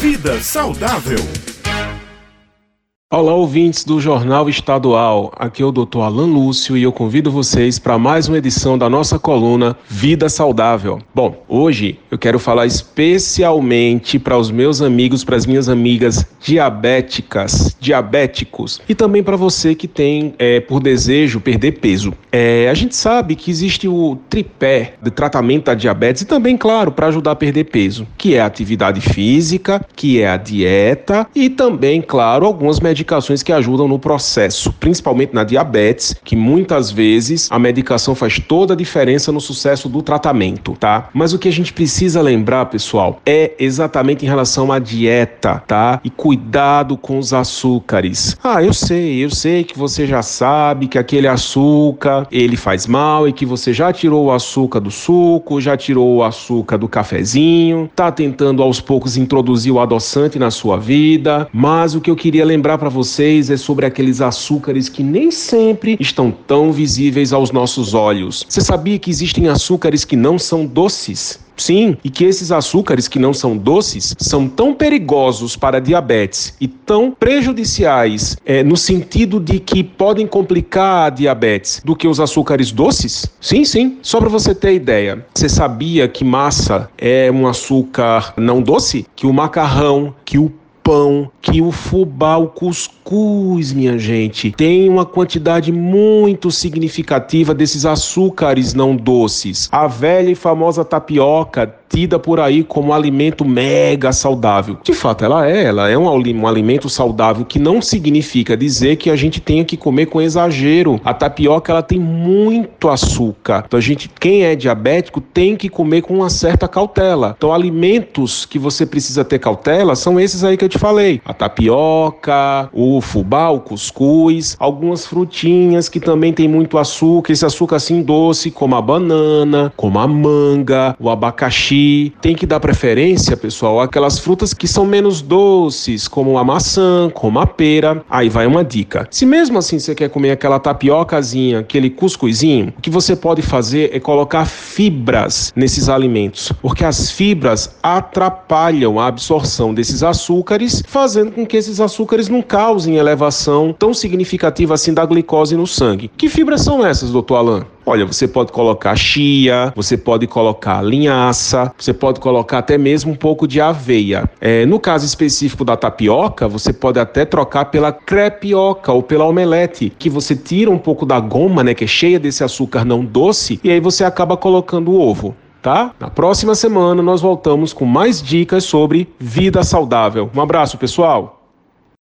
Vida saudável. Olá, ouvintes do Jornal Estadual. Aqui é o Dr. Alan Lúcio e eu convido vocês para mais uma edição da nossa coluna Vida Saudável. Bom, hoje eu quero falar especialmente para os meus amigos, para as minhas amigas diabéticas, diabéticos e também para você que tem é, por desejo perder peso. É, a gente sabe que existe o tripé de tratamento da diabetes e também, claro, para ajudar a perder peso, que é a atividade física, que é a dieta e também, claro, algumas medicações medicações que ajudam no processo, principalmente na diabetes, que muitas vezes a medicação faz toda a diferença no sucesso do tratamento, tá? Mas o que a gente precisa lembrar, pessoal, é exatamente em relação à dieta, tá? E cuidado com os açúcares. Ah, eu sei, eu sei que você já sabe que aquele açúcar, ele faz mal e que você já tirou o açúcar do suco, já tirou o açúcar do cafezinho, tá tentando aos poucos introduzir o adoçante na sua vida, mas o que eu queria lembrar para vocês é sobre aqueles açúcares que nem sempre estão tão visíveis aos nossos olhos. Você sabia que existem açúcares que não são doces? Sim, e que esses açúcares que não são doces são tão perigosos para diabetes e tão prejudiciais é, no sentido de que podem complicar a diabetes do que os açúcares doces? Sim, sim. Só para você ter ideia, você sabia que massa é um açúcar não doce? Que o macarrão, que o pão, que o fubá, o cuscuz, minha gente, tem uma quantidade muito significativa desses açúcares não doces. A velha e famosa tapioca tida por aí como alimento mega saudável. De fato, ela é, ela é um, um alimento saudável que não significa dizer que a gente tenha que comer com exagero. A tapioca ela tem muito açúcar. Então a gente, quem é diabético, tem que comer com uma certa cautela. Então alimentos que você precisa ter cautela são esses aí que eu te falei: a tapioca, o fubá, o cuscuz, algumas frutinhas que também tem muito açúcar, esse açúcar assim doce, como a banana, como a manga, o abacaxi tem que dar preferência, pessoal, àquelas frutas que são menos doces, como a maçã, como a pera. Aí vai uma dica. Se mesmo assim você quer comer aquela tapiocazinha, aquele cuscuzinho, o que você pode fazer é colocar fibras nesses alimentos, porque as fibras atrapalham a absorção desses açúcares, fazendo com que esses açúcares não causem elevação tão significativa assim da glicose no sangue. Que fibras são essas, doutor Alain? Olha, você pode colocar chia, você pode colocar linhaça, você pode colocar até mesmo um pouco de aveia. É, no caso específico da tapioca, você pode até trocar pela crepioca ou pela omelete, que você tira um pouco da goma, né, que é cheia desse açúcar não doce, e aí você acaba colocando o ovo tá? Na próxima semana nós voltamos com mais dicas sobre vida saudável. Um abraço, pessoal!